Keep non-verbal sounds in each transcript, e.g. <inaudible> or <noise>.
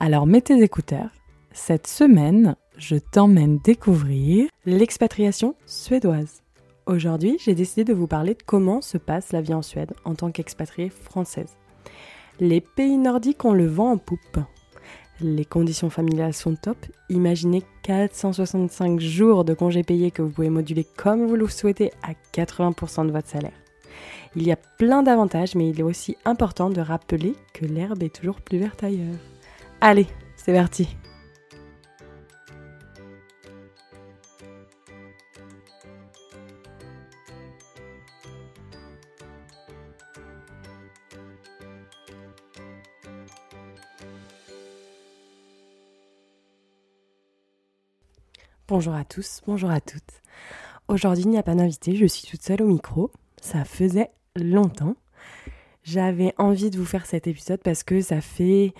Alors mets tes écouteurs. Cette semaine, je t'emmène découvrir l'expatriation suédoise. Aujourd'hui, j'ai décidé de vous parler de comment se passe la vie en Suède en tant qu'expatriée française. Les pays nordiques ont le vent en poupe. Les conditions familiales sont top. Imaginez 465 jours de congés payés que vous pouvez moduler comme vous le souhaitez à 80% de votre salaire. Il y a plein d'avantages, mais il est aussi important de rappeler que l'herbe est toujours plus verte ailleurs. Allez, c'est parti Bonjour à tous, bonjour à toutes. Aujourd'hui, il n'y a pas d'invité, je suis toute seule au micro. Ça faisait longtemps. J'avais envie de vous faire cet épisode parce que ça fait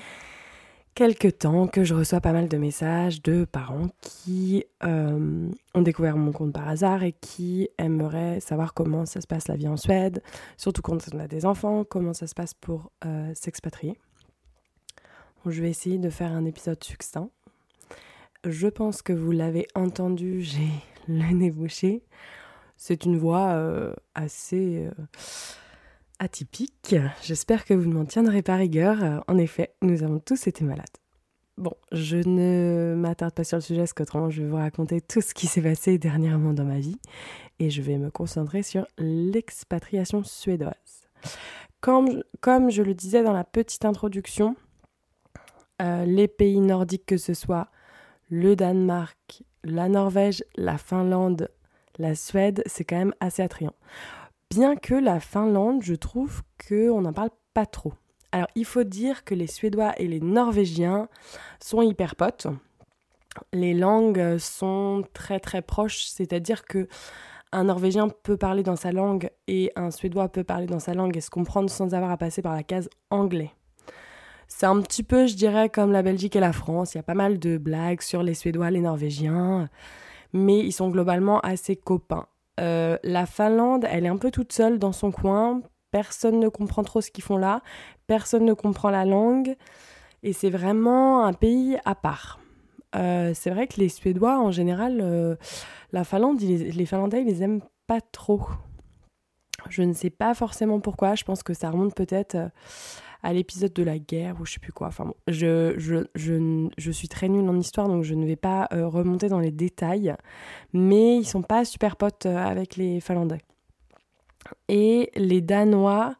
quelque temps que je reçois pas mal de messages de parents qui euh, ont découvert mon compte par hasard et qui aimeraient savoir comment ça se passe la vie en Suède, surtout quand on a des enfants, comment ça se passe pour euh, s'expatrier. je vais essayer de faire un épisode succinct. Je pense que vous l'avez entendu, <laughs> j'ai le nez bouché. C'est une voix euh, assez atypique. J'espère que vous ne m'en tiendrez pas rigueur. Euh, en effet, nous avons tous été malades. Bon, je ne m'attarde pas sur le sujet parce qu'autrement je vais vous raconter tout ce qui s'est passé dernièrement dans ma vie et je vais me concentrer sur l'expatriation suédoise. Comme, je le disais dans la petite introduction, euh, les pays nordiques, que ce soit le Danemark, la Norvège, la Finlande, la Suède, c'est quand même assez attrayant. Bien que la Finlande, je trouve qu'on n'en parle pas trop. Alors, il faut dire que les Suédois et les Norvégiens sont hyper potes. Les langues sont très très proches, c'est-à-dire que un Norvégien peut parler dans sa langue et un Suédois peut parler dans sa langue et se comprendre sans avoir à passer par la case anglais. C'est un petit peu, je dirais, comme la Belgique et la France. Il y a pas mal de blagues sur les Suédois, les Norvégiens, mais ils sont globalement assez copains. Euh, la Finlande, elle est un peu toute seule dans son coin. Personne ne comprend trop ce qu'ils font là. Personne ne comprend la langue. Et c'est vraiment un pays à part. Euh, c'est vrai que les Suédois, en général, euh, la Finlande, les Finlandais, ils les aiment pas trop. Je ne sais pas forcément pourquoi. Je pense que ça remonte peut-être à l'épisode de la guerre ou je sais plus quoi. Je, suis très nulle en histoire donc je ne vais pas euh, remonter dans les détails. Mais ils sont pas super potes euh, avec les Finlandais. Et les Danois.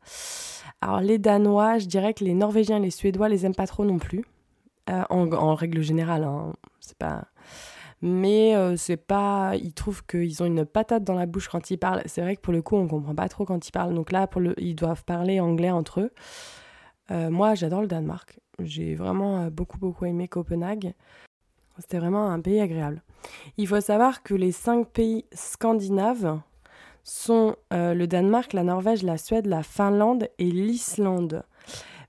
Alors les Danois, je dirais que les Norvégiens et les Suédois les aiment pas trop non plus. Euh, en, règle générale, hein. c'est pas mais c'est pas ils trouvent qu'ils ont une patate dans la bouche quand ils parlent c'est vrai que pour le coup on comprend pas trop quand ils parlent donc là pour le ils doivent parler anglais entre eux euh, moi, j'adore le Danemark. J'ai vraiment euh, beaucoup, beaucoup aimé Copenhague. C'était vraiment un pays agréable. Il faut savoir que les cinq pays scandinaves sont euh, le Danemark, la Norvège, la Suède, la Finlande et l'Islande.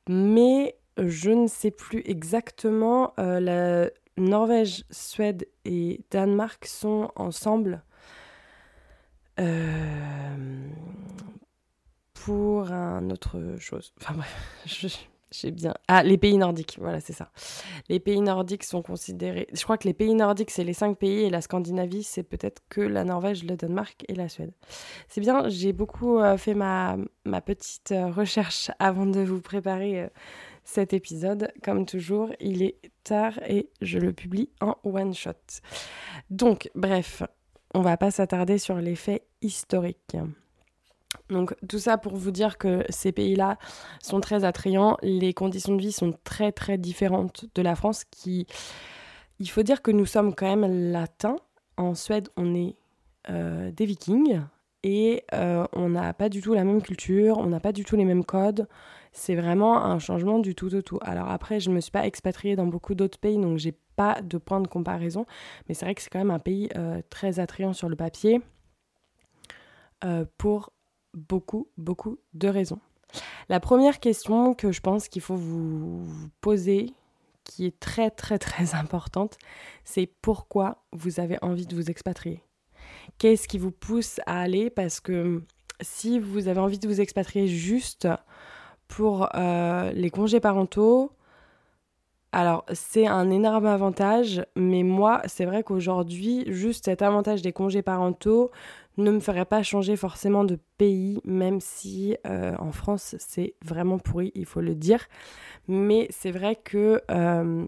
Mais je ne sais plus exactement, la Norvège, Suède et Danemark sont ensemble pour un autre chose. Enfin bref, <laughs> j'ai bien. Ah, les pays nordiques, voilà, c'est ça. Les pays nordiques sont considérés. Je crois que les pays nordiques, c'est les cinq pays et la Scandinavie, c'est peut-être que la Norvège, le Danemark et la Suède. C'est bien, j'ai beaucoup euh, fait ma, ma petite euh, recherche <laughs> avant de vous préparer euh, cet épisode. Comme toujours, il est tard et je le publie en one shot. Donc, bref, on va pas s'attarder sur les faits historiques. Donc tout ça pour vous dire que ces pays-là sont très attrayants, les conditions de vie sont très très différentes de la France qui... Il faut dire que nous sommes quand même latins. En Suède, on est euh, des vikings et euh, on n'a pas du tout la même culture, on n'a pas du tout les mêmes codes. C'est vraiment un changement du tout au tout. Alors après, je ne me suis pas expatriée dans beaucoup d'autres pays, donc j'ai pas de point de comparaison. Mais c'est vrai que c'est quand même un pays euh, très attrayant sur le papier pour beaucoup, beaucoup de raisons. La première question que je pense qu'il faut vous poser, qui est très, très, très importante, c'est pourquoi vous avez envie de vous expatrier? Qu'est-ce qui vous pousse à aller? Parce que si vous avez envie de vous expatrier juste pour euh, les congés parentaux, alors c'est un énorme avantage, mais moi c'est vrai qu'aujourd'hui, juste cet avantage des congés parentaux ne me ferait pas changer forcément de pays, même si euh, en France c'est vraiment pourri, il faut le dire. Mais c'est vrai que euh,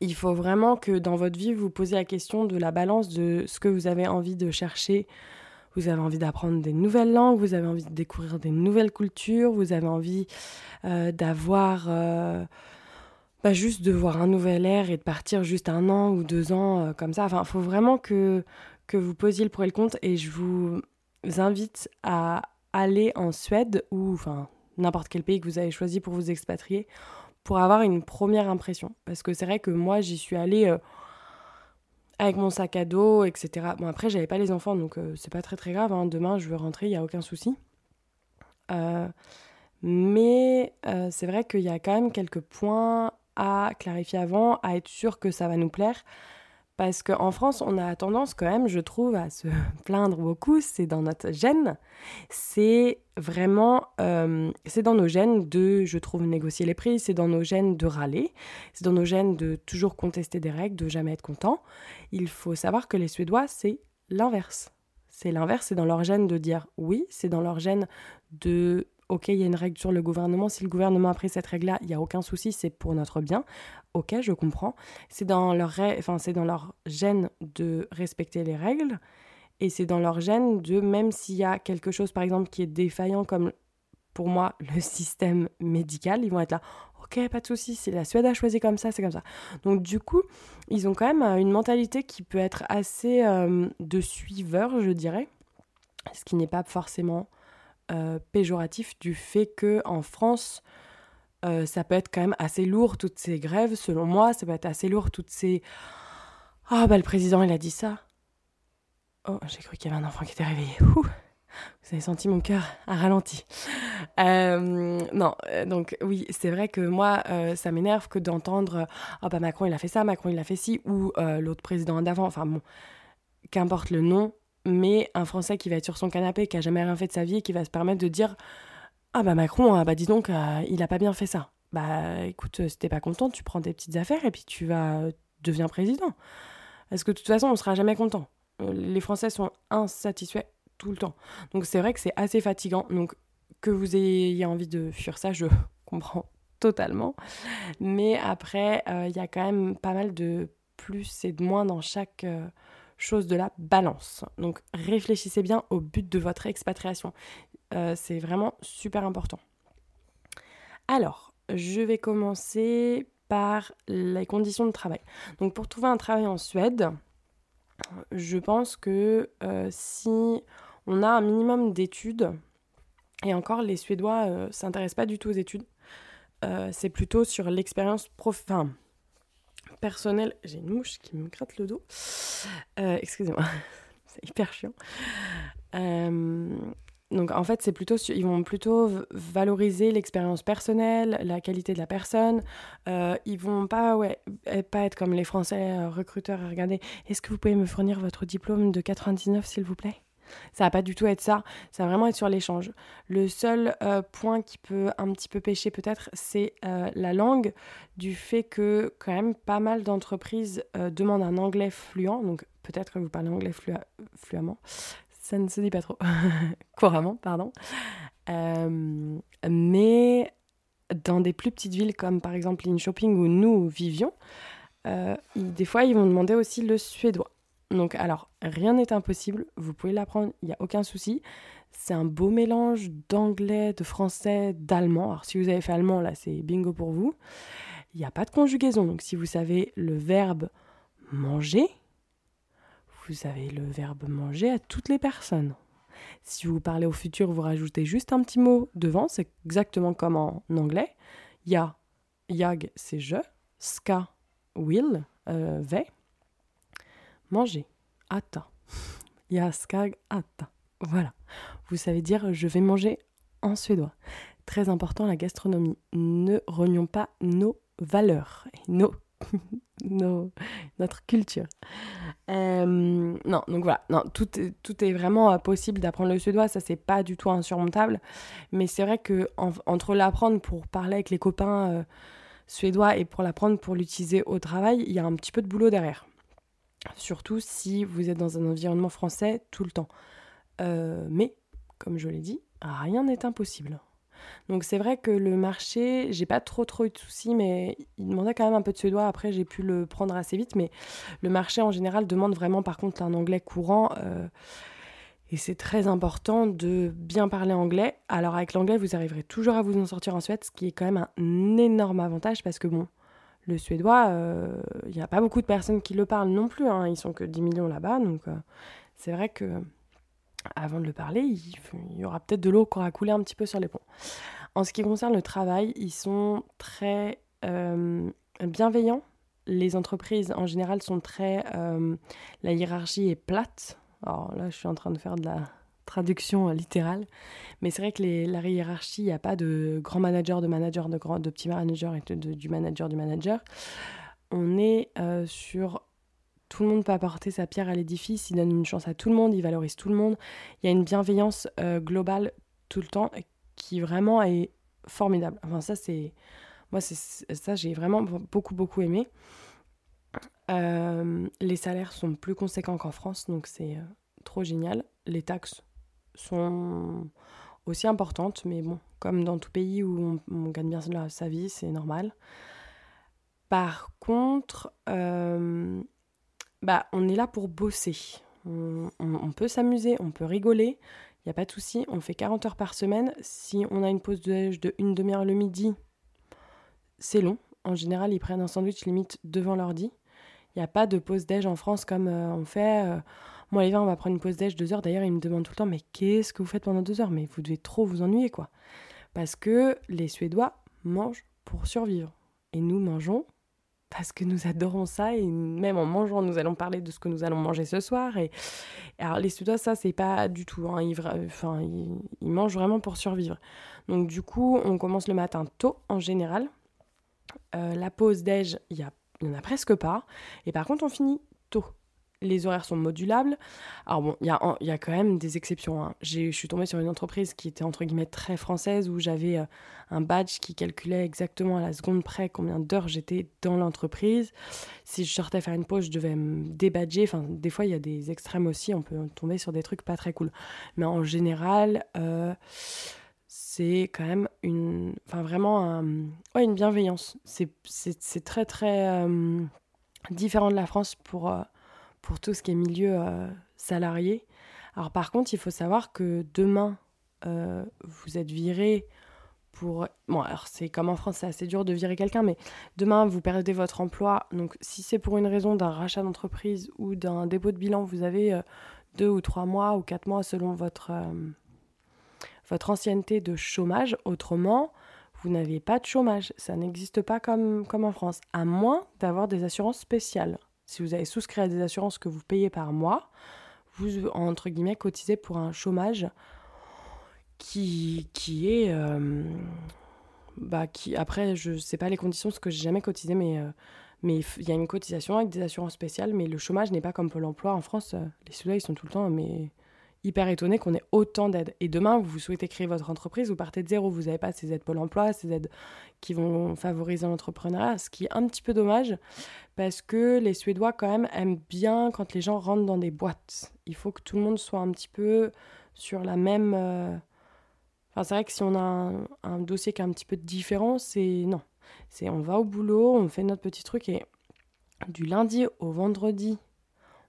il faut vraiment que dans votre vie, vous posiez la question de la balance de ce que vous avez envie de chercher. Vous avez envie d'apprendre des nouvelles langues, vous avez envie de découvrir des nouvelles cultures, vous avez envie euh, d'avoir... Euh, bah, juste de voir un nouvel air et de partir juste un an ou deux ans comme ça. Enfin, il faut vraiment que, que vous posiez le pour et le contre et je vous invite à aller en Suède ou enfin n'importe quel pays que vous avez choisi pour vous expatrier pour avoir une première impression. Parce que c'est vrai que moi, j'y suis allée euh, avec mon sac à dos, etc. Bon, après, j'avais pas les enfants, donc euh, c'est pas très très grave. Hein. Demain, je veux rentrer, il n'y a aucun souci. Euh, mais c'est vrai qu'il y a quand même quelques points à clarifier avant, à être sûr que ça va nous plaire. Parce qu'en France, on a tendance quand même, je trouve, à se <laughs> plaindre beaucoup, c'est dans notre gène. C'est vraiment, euh, c'est dans nos gènes de, je trouve, négocier les prix, c'est dans nos gènes de râler, c'est dans nos gènes de toujours contester des règles, de jamais être content. Il faut savoir que les Suédois, c'est l'inverse. C'est l'inverse, c'est dans leur gène de dire oui, c'est dans leur gène de ok, il y a une règle sur le gouvernement, si le gouvernement a pris cette règle-là, il n'y a aucun souci, c'est pour notre bien. Ok, je comprends. C'est dans leur, enfin, c'est dans leur gène de respecter les règles, et c'est dans leur gène de, même s'il y a quelque chose, par exemple, qui est défaillant, comme pour moi, <laughs> le système médical, ils vont être là, ok, pas de souci, c'est la Suède a choisi comme ça, c'est comme ça. Donc du coup, ils ont quand même euh, une mentalité qui peut être assez euh, de suiveur, je dirais, ce qui n'est pas forcément euh, péjoratif du fait que en France, euh, ça peut être quand même assez lourd toutes ces grèves. Selon moi, ça peut être assez lourd toutes ces ah bah le président il a dit ça. Oh j'ai cru qu'il y avait un enfant qui était réveillé. Vous avez senti mon cœur à ralenti. Euh, non, donc oui, c'est vrai que moi, ça m'énerve que d'entendre ah bah Macron il a fait ça, Macron il a fait ci, ou l'autre président d'avant, enfin bon, qu'importe le nom, mais un Français qui va être sur son canapé, qui a jamais rien fait de sa vie, qui va se permettre de dire Ah bah Macron, ah bah dis donc, euh, il a pas bien fait ça. Bah écoute, euh, si t'es pas content, tu prends tes petites affaires et puis tu vas devenir président. Parce que de toute façon, on sera jamais content. Euh, les Français sont insatisfaits tout le temps. Donc c'est vrai que c'est assez fatigant. Donc que vous ayez envie de fuir ça, je <laughs> comprends totalement. Mais après, il y a quand même pas mal de plus et de moins dans chaque chose de la balance. Donc réfléchissez bien au but de votre expatriation. Euh, c'est vraiment super important. Alors, je vais commencer par les conditions de travail. Donc pour trouver un travail en Suède, je pense que euh, si on a un minimum d'études, et encore les Suédois ne euh, s'intéressent pas du tout aux études, c'est plutôt sur l'expérience prof personnel. J'ai une mouche qui me gratte le dos. Excusez-moi, <laughs> c'est hyper chiant. Donc en fait, c'est plutôt, ils vont plutôt valoriser l'expérience personnelle, la qualité de la personne. Euh, ils vont pas, ouais, pas être comme les Français recruteurs. Regardez, est-ce que vous pouvez me fournir votre diplôme de 99, s'il vous plaît? Ça va pas du tout être ça, ça va vraiment être sur l'échange. Le seul euh, point qui peut un petit peu pêcher peut-être, c'est euh, la langue, du fait que quand même pas mal d'entreprises euh, demandent un anglais fluent, donc peut-être que vous parlez anglais fluemment, ça ne se dit pas trop, <laughs> couramment, pardon. mais dans des plus petites villes comme par exemple Shopping où nous vivions, des fois ils vont demander aussi le suédois. Donc alors, rien n'est impossible, vous pouvez l'apprendre, il n'y a aucun souci. C'est un beau mélange d'anglais, de français, d'allemand. Alors si vous avez fait allemand, là, c'est bingo pour vous. Il n'y a pas de conjugaison, donc si vous savez le verbe manger, vous avez le verbe manger à toutes les personnes. Si vous parlez au futur, vous rajoutez juste un petit mot devant. C'est exactement comme en anglais. Ya, yag, c'est je. Ska, will, euh, vais. Manger, ata. <laughs> Ya, skag, ata. Voilà. Vous savez dire je vais manger en suédois. Très important, la gastronomie. Ne renions pas nos valeurs, nos, <laughs> notre culture. Euh, non, donc voilà, non, tout, est, tout est vraiment euh, possible d'apprendre le suédois, ça c'est pas du tout insurmontable. Mais c'est vrai que entre l'apprendre pour parler avec les copains euh, suédois et pour l'apprendre pour l'utiliser au travail, il y a un petit peu de boulot derrière. Surtout si vous êtes dans un environnement français tout le temps. mais, comme je l'ai dit, rien n'est impossible. Donc c'est vrai que le marché, j'ai pas trop trop eu de soucis, mais il demandait quand même un peu de suédois. Après, j'ai pu le prendre assez vite, mais le marché en général demande vraiment par contre un anglais courant. Euh, et c'est très important de bien parler anglais. Alors avec l'anglais, vous arriverez toujours à vous en sortir en Suède, ce qui est quand même un énorme avantage parce que bon, le suédois, euh, il n'y a pas beaucoup de personnes qui le parlent non plus. Hein. Ils sont que 10 millions là-bas, donc euh, c'est vrai que avant de le parler, il, y aura peut-être de l'eau qui aura coulé un petit peu sur les ponts. En ce qui concerne le travail, ils sont très euh, bienveillants. Les entreprises en général sont très... Euh, la hiérarchie est plate. Alors là, je suis en train de faire de la traduction littérale. Mais c'est vrai que la hiérarchie, il n'y a pas de grand manager, de manager, de, grand, de petit manager et du manager, du manager. On est euh, sur tout le monde peut apporter sa pierre à l'édifice, il donne une chance à tout le monde, il valorise tout le monde. Il y a une bienveillance euh, globale tout le temps qui vraiment est formidable. Enfin, ça, c'est. Moi, c'est ça, j'ai vraiment beaucoup, beaucoup aimé. Euh, les salaires sont plus conséquents qu'en France, donc c'est euh, trop génial. Les taxes sont aussi importantes, mais bon, comme dans tout pays où on, gagne bien sa vie, c'est normal. Par contre, bah, on est là pour bosser. On, peut s'amuser, on peut rigoler, il n'y a pas de souci. On fait 40 heures par semaine. Si on a une pause de, de une demi-heure le midi, c'est long. En général, ils prennent un sandwich limite devant l'ordi. Il n'y a pas de pause déj en France comme euh, on fait. Euh, moi, l'hiver, on va prendre une pause déj deux heures. D'ailleurs, ils me demandent tout le temps, mais qu'est-ce que vous faites pendant deux heures? Mais vous devez trop vous ennuyer, quoi. Parce que les Suédois mangent pour survivre. Et nous mangeons parce que nous adorons ça et même en mangeant, nous allons parler de ce que nous allons manger ce soir. Et alors les Suédois, ça c'est pas du tout. Hein, ils, mangent vraiment pour survivre. Donc du coup, on commence le matin tôt en général. Euh, la pause déj, il y, y en a presque pas. Et par contre, on finit tôt les horaires sont modulables. Alors bon, il y a, quand même des exceptions. Hein. Je suis tombée sur une entreprise qui était entre guillemets très française où j'avais euh, un badge qui calculait exactement à la seconde près combien d'heures j'étais dans l'entreprise. Si je sortais faire une pause, je devais me débadger. Enfin, des fois, il y a des extrêmes aussi. On peut tomber sur des trucs pas très cool. Mais en général, euh, c'est quand même une, enfin vraiment une bienveillance. C'est très très euh, différent de la France pour pour tout ce qui est milieu euh, salarié. Alors par contre, il faut savoir que demain, euh, vous êtes viré pour... Bon, alors c'est comme en France, c'est assez dur de virer quelqu'un, mais demain, vous perdez votre emploi. Donc si c'est pour une raison d'un rachat d'entreprise ou d'un dépôt de bilan, vous avez euh, deux ou trois mois ou quatre mois selon votre, votre ancienneté de chômage. Autrement, vous n'avez pas de chômage. Ça n'existe pas comme, comme en France, à moins d'avoir des assurances spéciales si vous avez souscrit à des assurances que vous payez par mois, vous, entre guillemets, cotisez pour un chômage qui, qui est... Euh, bah, qui, après, je ne sais pas les conditions, parce que j'ai jamais cotisé, mais... Euh, il y a une cotisation avec des assurances spéciales, mais le chômage n'est pas comme Pôle emploi en France. Euh, les Suédois, ils sont tout le temps mais hyper étonnés qu'on ait autant d'aides. Et demain, vous souhaitez créer votre entreprise, vous partez de zéro. Vous n'avez pas ces aides Pôle emploi, ces aides qui vont favoriser l'entrepreneuriat, ce qui est un petit peu dommage parce que les Suédois quand même aiment bien quand les gens rentrent dans des boîtes. Il faut que tout le monde soit un petit peu sur la même... Euh, enfin, c'est vrai que si on a un, dossier qui est un petit peu différent, c'est... Non. C'est on va au boulot, on fait notre petit truc et du lundi au vendredi,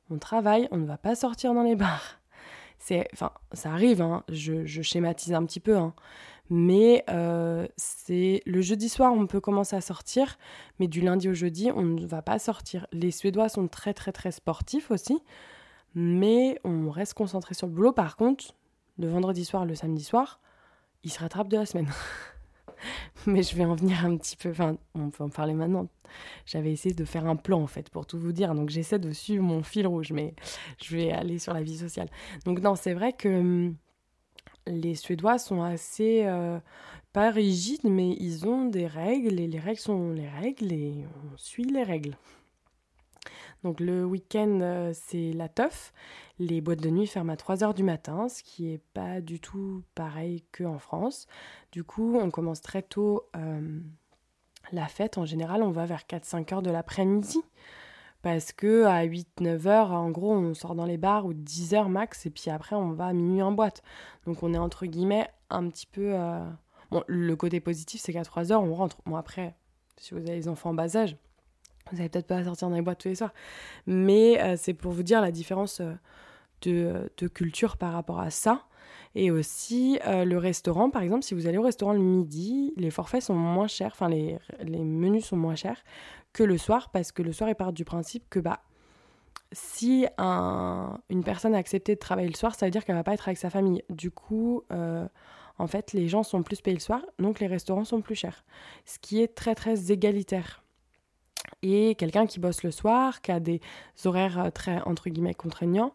on travaille, on ne va pas sortir dans les bars. C'est, enfin, ça arrive, hein, je, je, schématise un petit peu, hein, mais euh, c'est le jeudi soir, on peut commencer à sortir, mais du lundi au jeudi, on ne va pas sortir. Les Suédois sont très très très sportifs aussi, mais on reste concentré sur le boulot. Par contre, le vendredi soir, le samedi soir, il se rattrape de la semaine. <laughs> <laughs> Mais je vais en venir un petit peu, enfin, on peut en parler maintenant. J'avais essayé de faire un plan en fait, pour tout vous dire. Donc j'essaie de suivre mon fil rouge, mais <laughs> je vais aller sur la vie sociale. Donc non, c'est vrai que hum, les Suédois sont assez, euh, pas rigides, mais ils ont des règles, et les règles sont les règles, et on suit les règles. Donc le week-end, euh, c'est la teuf. Les boîtes de nuit ferment à 3h du matin, ce qui n'est pas du tout pareil qu'en France. Du coup, on commence très tôt euh, la fête. En général, on va vers 4-5 heures de l'après-midi. Parce que à 8-9 heures, en gros, on sort dans les bars ou 10 heures max, et puis après, on va à minuit en boîte. Donc on est entre guillemets un petit peu... Euh, bon, le côté positif, c'est qu'à 3 heures, on rentre. Bon, après, si vous avez des enfants en bas âge, vous n'allez peut-être pas sortir dans les boîtes tous les soirs. Mais euh, c'est pour vous dire la différence euh, de, culture par rapport à ça. Et aussi euh, le restaurant, par exemple, si vous allez au restaurant le midi, les forfaits sont moins chers, enfin les, menus sont moins chers que le soir, parce que le soir, ils partent du principe que bah, si une personne a accepté de travailler le soir, ça veut dire qu'elle va pas être avec sa famille. Du coup, en fait, les gens sont plus payés le soir, donc les restaurants sont plus chers. Ce qui est très très égalitaire. Et quelqu'un qui bosse le soir, qui a des horaires euh, très, entre guillemets, contraignants,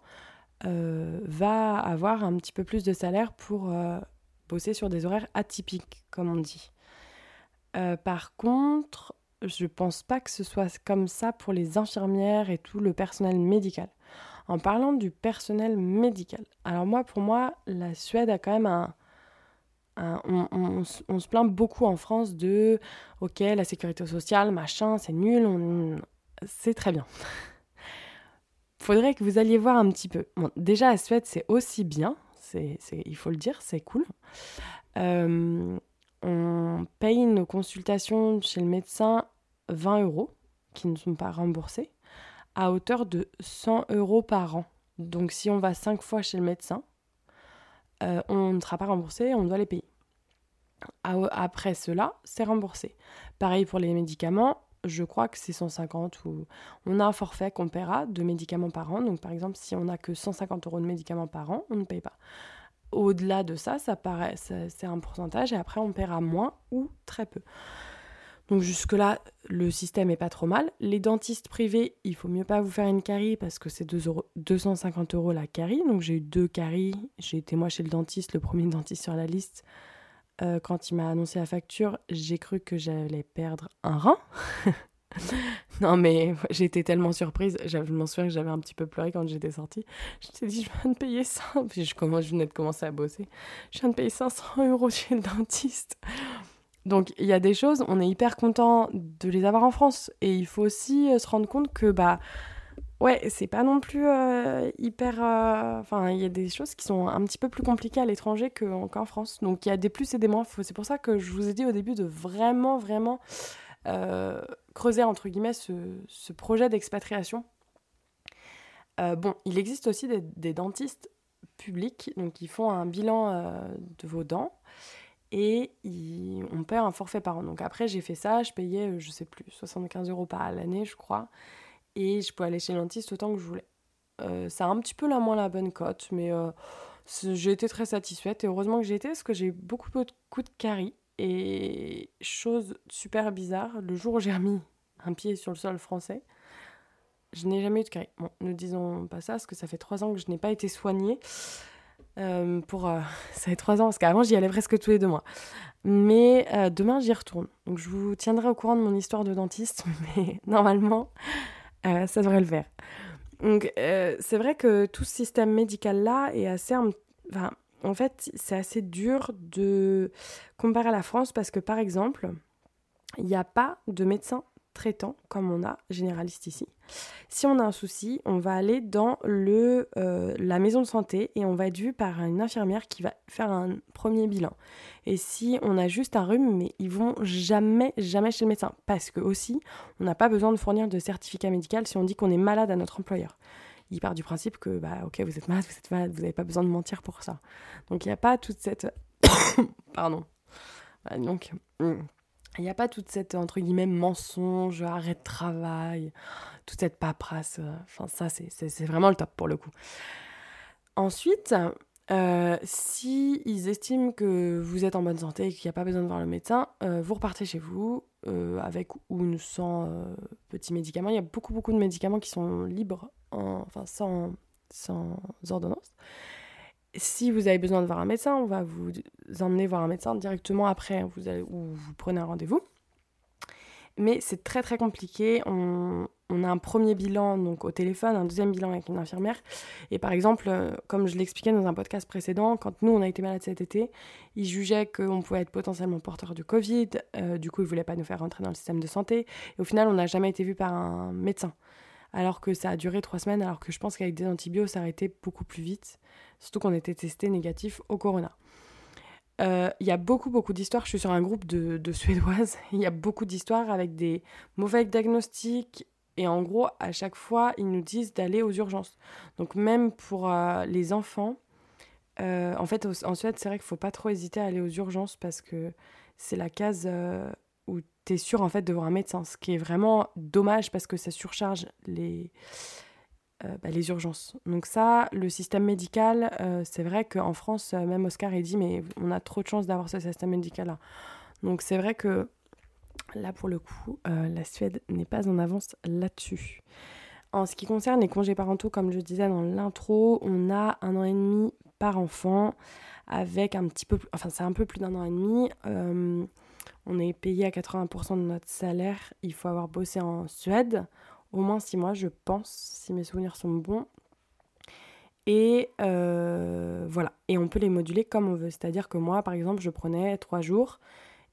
euh, va avoir un petit peu plus de salaire pour euh, bosser sur des horaires atypiques, comme on dit. par contre, je pense pas que ce soit comme ça pour les infirmières et tout le personnel médical. En parlant du personnel médical, alors moi, pour moi, la Suède a quand même un, on, se plaint beaucoup en France de ok la sécurité sociale machin c'est nul c'est très bien. <laughs> Faudrait que vous alliez voir un petit peu. Déjà à Suède c'est aussi bien c'est, il faut le dire c'est cool. Euh, on paye nos consultations chez le médecin 20 euros qui ne sont pas remboursés à hauteur de 100 euros par an. Donc si on va 5 fois chez le médecin euh, on ne sera pas remboursé, on doit les payer. Après cela, c'est remboursé. Pareil pour les médicaments, je crois que c'est 150 ou on a un forfait qu'on paiera de médicaments par an. Donc par exemple, si on n'a que 150 euros de médicaments par an, on ne paye pas. Au-delà de ça, ça paraît, c'est un pourcentage et après on paiera moins ou très peu. Donc jusque-là, le système est pas trop mal. Les dentistes privés, il faut mieux pas vous faire une carie parce que c'est 250 euros la carie. Donc j'ai eu deux caries. J'ai été moi chez le dentiste, le premier <laughs> dentiste sur la liste. Euh, quand il m'a annoncé la facture, j'ai cru que j'allais perdre un rein. <laughs> non mais <laughs> j'étais tellement surprise. Je m'en souviens que j'avais un petit peu pleuré quand j'étais sortie. Je suis dit, je viens de payer ça. Puis je, je venais de commencer à bosser. Je viens de payer 500 euros chez le dentiste. Donc il y a des choses, on est hyper content de les avoir en France. Et il faut aussi euh, se rendre compte que, bah, ouais, c'est pas non plus euh, hyper. Euh, enfin, il y a des choses qui sont un petit peu plus compliquées à l'étranger qu'en France. Donc il y a des plus et des moins. C'est pour ça que je vous ai dit au début de vraiment, vraiment creuser, entre guillemets, ce, projet d'expatriation. bon, il existe aussi des, dentistes publics, donc qui font un bilan de vos dents et on perd un forfait par an. Donc après, j'ai fait ça, je payais, euh, je sais plus, 75 euros par l'année, je crois, et je pouvais aller chez le autant que je voulais. Euh, ça a un petit peu la moins la bonne cote, mais euh, j'ai été très satisfaite, et heureusement que j'ai été, parce que j'ai eu beaucoup de coups de carie, et chose super bizarre, le jour où j'ai remis un pied sur le sol français, je n'ai jamais eu de carie. Bon, ne disons pas ça, parce que ça fait trois ans que je n'ai pas été soignée. Euh, pour. Euh, <laughs> ça fait trois ans, parce qu'avant j'y allais presque tous les deux mois. Mais euh, demain j'y retourne. Donc je vous tiendrai au courant de mon histoire de dentiste, <laughs> mais normalement ça devrait le faire. Donc c'est vrai que tout ce système médical là est assez. Enfin, en fait, c'est assez dur de comparer à la France parce que par exemple, il n'y a pas de médecin traitant comme on a généraliste ici. Si on a un souci, on va aller dans le, euh, la maison de santé et on va être vu par une infirmière qui va faire un premier bilan. Et si on a juste un rhume, mais ils vont jamais, jamais chez le médecin. Parce que aussi, on n'a pas besoin de fournir de certificat médical si on dit qu'on est malade à notre employeur. Il part du principe que, bah, ok, vous êtes malade, vous êtes malade, vous n'avez pas besoin de mentir pour ça. Donc il n'y a pas toute cette... <coughs> Pardon. donc... Il n'y a pas toute cette, entre guillemets, mensonge, arrêt de travail, toute cette paperasse. Euh, enfin, ça, c'est vraiment le top pour le coup. Ensuite, Euh, si ils estiment que vous êtes en bonne santé et qu'il n'y a pas besoin de voir le médecin, euh, vous repartez chez vous euh, avec ou sans petits médicaments. Il y a beaucoup beaucoup de médicaments qui sont libres, enfin sans, sans ordonnance. Si vous avez besoin de voir un médecin, on va vous emmener voir un médecin directement après vous ou vous prenez un rendez-vous. Mais c'est très très compliqué. On, a un premier bilan donc au téléphone, un deuxième bilan avec une infirmière. Et par exemple, euh, comme je l'expliquais dans un podcast précédent, quand nous on a été malades cet été, ils jugeaient qu'on pouvait être potentiellement porteur du Covid. Euh, du coup, ils voulaient pas nous faire rentrer dans le système de santé. Et au final, on n'a jamais été vu par un médecin. Alors que ça a duré trois semaines, alors que je pense qu'avec des antibiotiques, ça aurait été beaucoup plus vite. Surtout qu'on était testé négatif au corona. Euh, il y a beaucoup, beaucoup d'histoires. Je suis sur un groupe de, Suédoises. <laughs> Il y a beaucoup d'histoires avec des mauvais diagnostics et en gros, à chaque fois, ils nous disent d'aller aux urgences. Donc même pour euh, les enfants, euh, en fait, en Suède, c'est vrai qu'il ne faut pas trop hésiter à aller aux urgences parce que c'est la case tu es sûr en fait de voir un médecin. Ce qui est vraiment dommage parce que ça surcharge les, bah, les urgences. Donc ça, le système médical, c'est vrai qu'en France, même Oscar, il dit, mais on a trop de chance d'avoir ce système médical-là. Donc c'est vrai que Là, pour le coup, euh, la Suède n'est pas en avance là-dessus. En ce qui concerne les congés parentaux, comme je disais dans l'intro, on a un an et demi par enfant, avec un petit peu, enfin c'est un peu plus d'un an et demi. Est payé à 80% de notre salaire. Il faut avoir bossé en Suède, au moins six mois, je pense, si mes souvenirs sont bons. Et euh, voilà. Et on peut les moduler comme on veut. C'est-à-dire que moi, par exemple, je prenais trois jours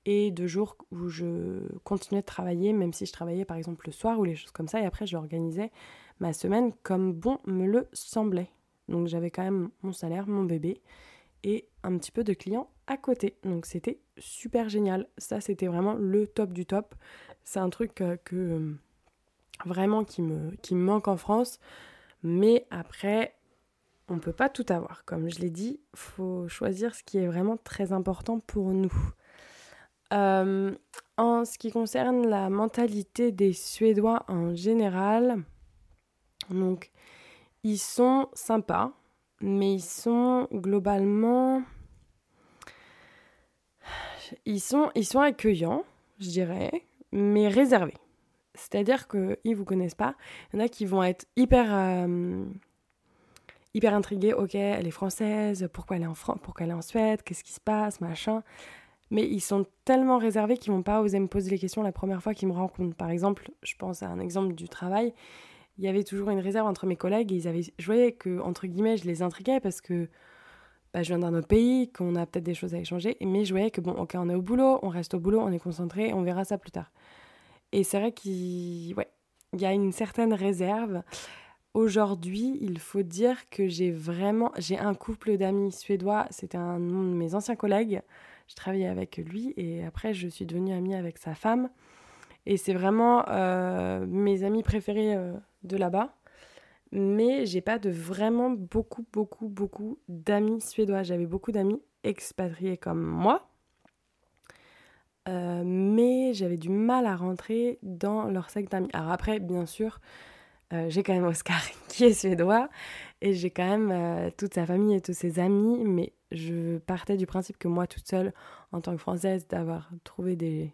et deux jours où je continuais de travailler, même si je travaillais par exemple le soir ou les choses comme ça, et après j'organisais ma semaine comme bon me le semblait. Donc j'avais quand même mon salaire, mon bébé et un petit peu de clients à côté. Donc c'était super génial. Ça c'était vraiment le top du top. C'est un truc euh, que, euh, vraiment qui me, manque en France. Mais après, on peut pas tout avoir. Comme je l'ai dit, faut choisir ce qui est vraiment très important pour nous. Euh, en ce qui concerne la mentalité des Suédois en général, donc ils sont sympas, mais ils sont globalement ils sont, ils sont accueillants, je dirais, mais réservés. C'est-à-dire qu'ils ne vous connaissent pas. Il y en a qui vont être hyper, euh, hyper intrigués. Ok, elle est française, pourquoi elle est en, France, pourquoi elle est en Suède, qu'est-ce qui se passe, machin mais ils sont tellement réservés qu'ils vont pas oser me poser les questions la première fois qu'ils me rencontrent. Par exemple, je pense à un exemple du travail, il y avait toujours une réserve entre mes collègues et ils avaient, je voyais que, entre guillemets, je les intriguais parce que bah, je viens d'un autre pays, qu'on a peut-être des choses à échanger, mais je voyais que, bon, ok, on est au boulot, on reste au boulot, on est concentré, on verra ça plus tard. Et c'est vrai qu'il y a une certaine réserve. Aujourd'hui, il faut dire que j'ai vraiment, j'ai un couple d'amis suédois, c'était un de mes anciens collègues, je travaillais avec lui et après je suis devenue amie avec sa femme. Et c'est vraiment euh, mes amis préférés euh, de là-bas. Mais j'ai pas de vraiment beaucoup, beaucoup, beaucoup d'amis suédois. J'avais beaucoup d'amis expatriés comme moi. Euh, mais j'avais du mal à rentrer dans leur secte d'amis. Alors après, bien sûr, j'ai quand même Oscar <laughs> qui est suédois et j'ai quand même toute sa famille et tous ses amis, mais je partais du principe que moi toute seule, en tant que Française, d'avoir trouvé des,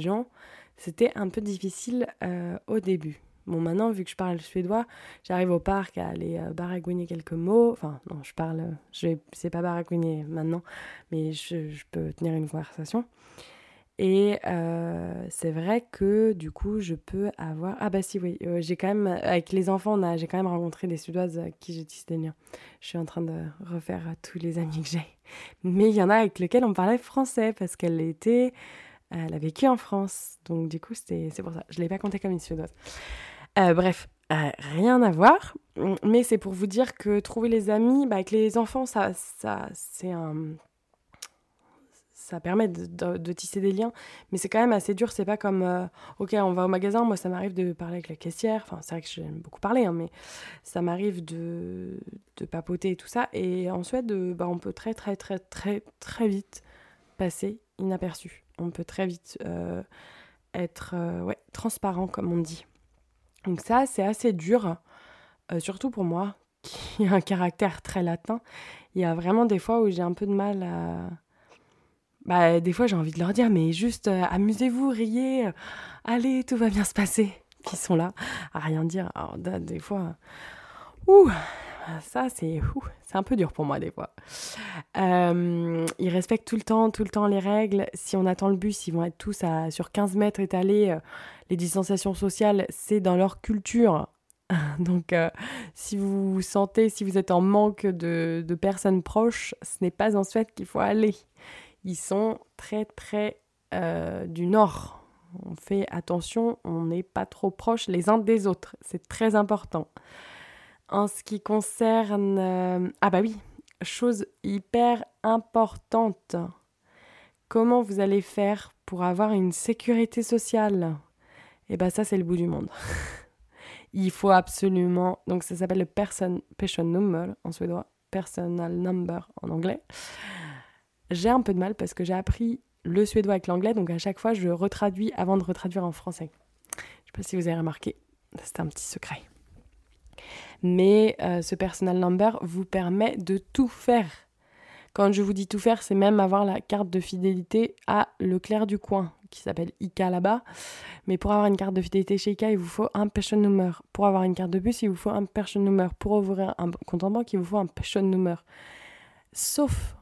gens, c'était un peu difficile euh, au début. Bon, maintenant, vu que je parle suédois, j'arrive au parc à aller euh, baragouiner quelques mots. Enfin, non, je parle, je sais pas baragouiner maintenant, mais je, peux tenir une conversation. Et euh, c'est vrai que du coup, je peux avoir. Ah, bah si, oui, euh, j'ai quand même. Avec les enfants, j'ai quand même rencontré des Suédoises qui j'ai tissé des. Je suis en train de refaire tous les amis que j'ai. Mais il y en a avec lesquels on parlait français parce qu'elle était. Elle a vécu en France. Donc, du coup, c'est pour ça. Je ne l'ai pas compté comme une Suédoise. Euh, bref, rien à voir. Mais c'est pour vous dire que trouver les amis, bah, avec les enfants, ça, ça c'est un ça permet de, tisser des liens, mais c'est quand même assez dur. C'est pas comme, euh, ok, on va au magasin. Moi, ça m'arrive de parler avec la caissière. Enfin, c'est vrai que j'aime beaucoup parler, hein, mais ça m'arrive de, de, papoter et tout ça. Et en Suède, euh, bah, on peut très, très, très, très, très vite passer inaperçu. On peut très vite euh, être ouais, transparent, comme on dit. Donc, ça, c'est assez dur, surtout pour moi, <laughs> qui a un caractère très latin, il y a vraiment des fois où j'ai un peu de mal à. Bah, des fois, j'ai envie de leur dire, mais juste euh, amusez-vous, riez, euh, allez, tout va bien se passer. <laughs> Qui sont là à rien dire. Alors, des fois, ouh, ça, c'est c'est un peu dur pour moi des fois. Euh, ils respectent tout le temps, tout le temps les règles. Si on attend le bus, ils vont être tous sur 15 mètres étalés. Les distanciations sociales, c'est dans leur culture. <laughs> Donc, euh, si vous sentez, si vous êtes en manque de, personnes proches, ce n'est pas en Suède qu'il faut aller. Ils sont très, très euh, du nord. On fait attention, on n'est pas trop proches les uns des autres. C'est très important. En ce qui concerne... Euh, ah bah oui, chose hyper importante. Comment vous allez faire pour avoir une sécurité sociale? Eh bah ça, c'est le bout du monde. <laughs> il faut absolument. Donc ça s'appelle le person, number en suédois, personal number en anglais. J'ai un peu de mal parce que j'ai appris le suédois avec l'anglais, donc à chaque fois je retraduis avant de retraduire en français. Je sais pas si vous avez remarqué, c'est un petit secret. Mais euh, ce personal number vous permet de tout faire. Quand je vous dis tout faire, c'est même avoir la carte de fidélité à Leclerc du coin qui s'appelle ICA là-bas. Mais pour avoir une carte de fidélité chez ICA, il vous faut un passion number. Pour avoir une carte de bus, il vous faut un passion number. Pour ouvrir un compte en banque, il vous faut un passion number. Sauf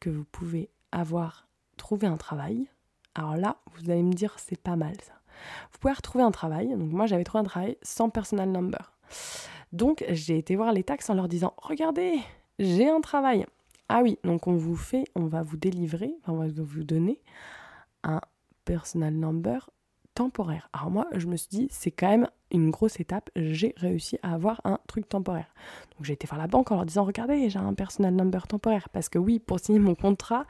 que vous pouvez avoir trouvé un travail. Alors là, vous allez me dire, c'est pas mal ça. Vous pouvez retrouver un travail. Donc moi, j'avais trouvé un travail sans personal number. Donc j'ai été voir les taxes en leur disant, regardez, j'ai un travail. Ah oui, donc on vous fait, on va vous délivrer, on va vous donner un personal number temporaire. Alors moi, je me suis dit, c'est quand même une grosse étape, j'ai réussi à avoir un truc temporaire. Donc j'ai été voir la banque en leur disant, regardez, j'ai un personal number temporaire. Parce que oui, pour signer mon contrat,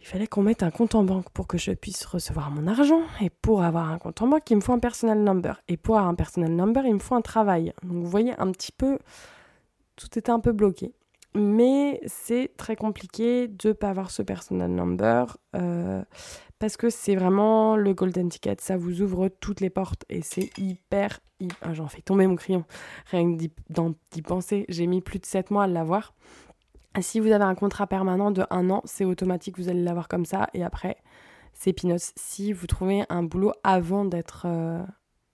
il fallait qu'on mette un compte en banque pour que je puisse recevoir mon argent. Et pour avoir un compte en banque, il me faut un personal number. Et pour avoir un personal number, il me faut un travail. Donc vous voyez un petit peu, tout était un peu bloqué. Mais c'est très compliqué de ne pas avoir ce personal number. Euh, parce que c'est vraiment le golden ticket, ça vous ouvre toutes les portes et c'est hyper... Ah, J'en fais tomber mon crayon, rien que d'y penser, j'ai mis plus de 7 mois à l'avoir. Si vous avez un contrat permanent de 1 an, c'est automatique, vous allez l'avoir comme ça et après, c'est pinos. Si vous trouvez un boulot avant d'être euh,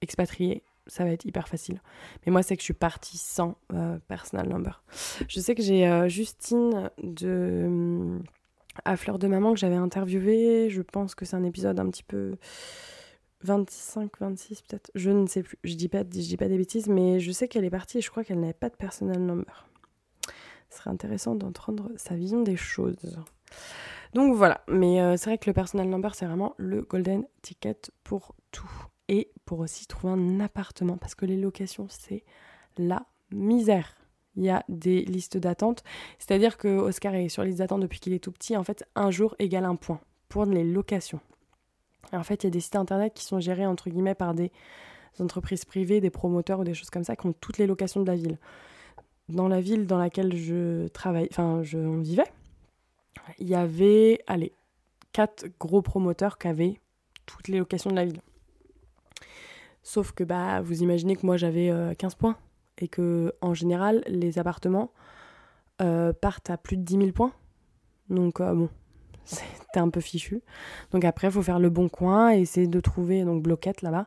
expatrié, ça va être hyper facile. Mais moi, c'est que je suis partie sans euh, personal number. Je sais que j'ai euh, Justine de hum, à Fleur de Maman que j'avais interviewé. Je pense que c'est un épisode un petit peu 25, 26 peut-être. Je ne sais plus. Je dis pas, je dis pas des bêtises, mais je sais qu'elle est partie et je crois qu'elle n'avait pas de personal number. Ce serait intéressant d'entendre sa vision des choses. Donc voilà, mais euh, c'est vrai que le personal number, c'est vraiment le golden ticket pour tout. Et pour aussi trouver un appartement, parce que les locations, c'est la misère il y a des listes d'attente. C'est-à-dire que Oscar est sur liste d'attente depuis qu'il est tout petit. En fait, un jour égale un point pour les locations. en fait, il y a des sites internet qui sont gérés entre guillemets par des entreprises privées, des promoteurs ou des choses comme ça qui ont toutes les locations de la ville. Dans la ville dans laquelle je travaille, enfin, je vivais, il y avait, allez, quatre gros promoteurs qui avaient toutes les locations de la ville. Sauf que bah, vous imaginez que moi j'avais 15 euh, points et que en général les appartements euh, partent à plus de 10 000 points. Donc euh, bon, c'était un peu fichu. Donc après, il faut faire le bon coin et essayer de trouver, donc bloquette là-bas,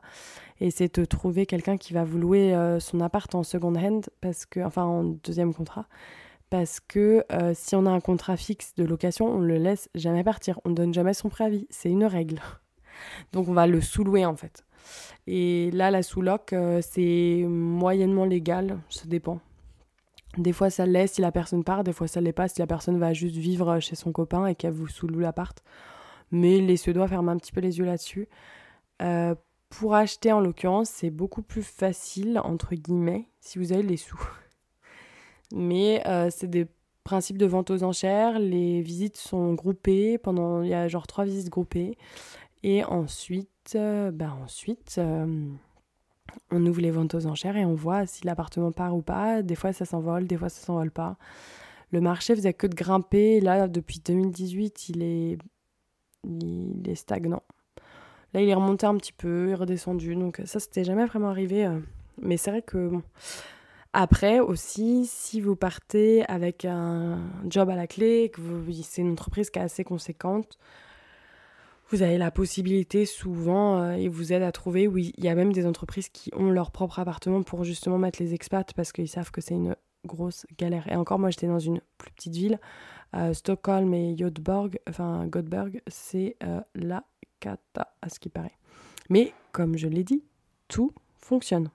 et essayer de trouver quelqu'un qui va vous louer euh, son appart en second hand, parce que, enfin en deuxième contrat, parce que si on a un contrat fixe de location, on le laisse jamais partir, on ne donne jamais son préavis, c'est une règle. <laughs> Donc on va le sous-louer en fait. Et là, la sous-loc, euh, c'est moyennement légal, ça dépend. Des fois, ça l'est si la personne part, des fois, ça l'est pas si la personne va juste vivre chez son copain et qu'elle vous sous-loue l'appart. Mais les Suédois ferment un petit peu les yeux là-dessus. Euh, pour acheter, en l'occurrence, c'est beaucoup plus facile, entre guillemets, si vous avez les sous. <laughs> Mais euh, c'est des principes de vente aux enchères. Les visites sont groupées. Pendant, il y a genre trois visites groupées. Et ensuite, euh, bah ensuite euh, on ouvre les ventes aux enchères et on voit si l'appartement part ou pas. Des fois, ça s'envole, des fois, ça s'envole pas. Le marché faisait que de grimper. Là, depuis 2018, il est, il est stagnant. Là, il est remonté un petit peu, il est redescendu. Donc, ça, c'était jamais vraiment arrivé. Euh. Mais c'est vrai que, bon, Après aussi, si vous partez avec un job à la clé, que c'est une entreprise qui est assez conséquente, vous avez la possibilité souvent, euh, ils vous aident à trouver, oui, il y a même des entreprises qui ont leur propre appartement pour justement mettre les expats parce qu'ils savent que c'est une grosse galère. Et encore, moi j'étais dans une plus petite ville, euh, Stockholm et Göteborg, enfin Göteborg, c'est euh, la cata à ce qui paraît. Mais comme je l'ai dit, tout fonctionne.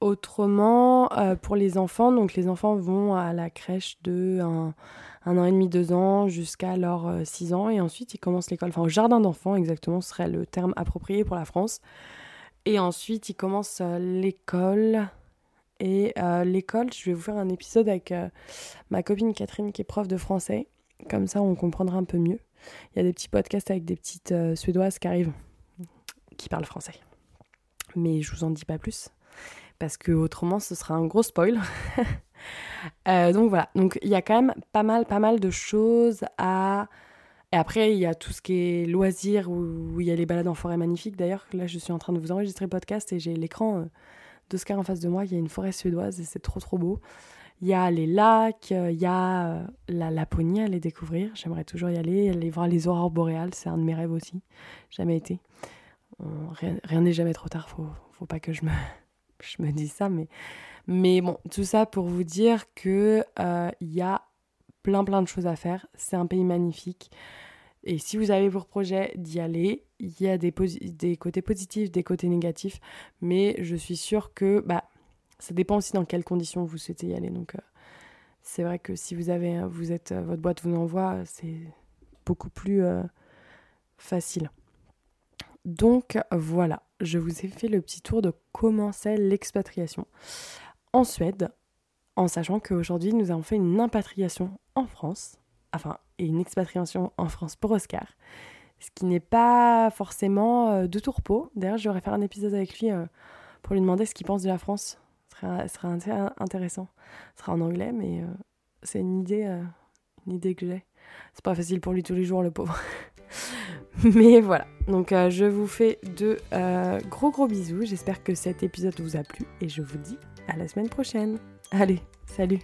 Autrement, euh, pour les enfants, donc les enfants vont à la crèche de un, an et demi, deux ans jusqu'à leurs 6 ans et ensuite ils commencent l'école, enfin au jardin d'enfants exactement, ce serait le terme approprié pour la France. Et ensuite ils commencent l'école. Et l'école, je vais vous faire un épisode avec ma copine Catherine qui est prof de français. Comme ça on comprendra un peu mieux. Il y a des petits podcasts avec des petites suédoises qui arrivent, qui parlent français. Mais je vous en dis pas plus parce que autrement ce sera un gros spoil. <laughs> Euh, donc voilà, donc il y a quand même pas mal, pas mal de choses à. Et après, il y a tout ce qui est loisirs, où, il y a les balades en forêt magnifiques. D'ailleurs, là, je suis en train de vous enregistrer le podcast et j'ai l'écran euh, d'Oscar en face de moi. Il y a une forêt suédoise et c'est trop, trop beau. Il y a les lacs, euh, il y a la Laponie à aller découvrir. J'aimerais toujours y aller, aller voir les aurores boréales. C'est un de mes rêves aussi. Jamais été. rien n'est jamais trop tard. Faut, faut pas que je me je me dis ça, mais, mais bon, tout ça pour vous dire que euh, il y a plein plein de choses à faire. C'est un pays magnifique. Et si vous avez pour projet d'y aller, il y a des, des côtés positifs, des côtés négatifs, mais je suis sûre que bah, ça dépend aussi dans quelles conditions vous souhaitez y aller. Donc euh, c'est vrai que si vous avez, vous êtes, votre boîte vous envoie, c'est beaucoup plus euh, facile. Donc voilà, je vous ai fait le petit tour de comment c'est l'expatriation en Suède, en sachant qu'aujourd'hui nous avons fait une impatriation en France, enfin, et une expatriation en France pour Oscar, ce qui n'est pas forcément euh, de tout repos. D'ailleurs, je vais faire un épisode avec lui euh, pour lui demander ce qu'il pense de la France. Ce sera, intéressant. Ce sera en anglais, mais euh, c'est une idée, une idée que j'ai. C'est pas facile pour lui tous les jours, le pauvre. <laughs> <laughs> Mais voilà, donc euh, je vous fais de euh, gros gros bisous. J'espère que cet épisode vous a plu et je vous dis à la semaine prochaine. Allez, salut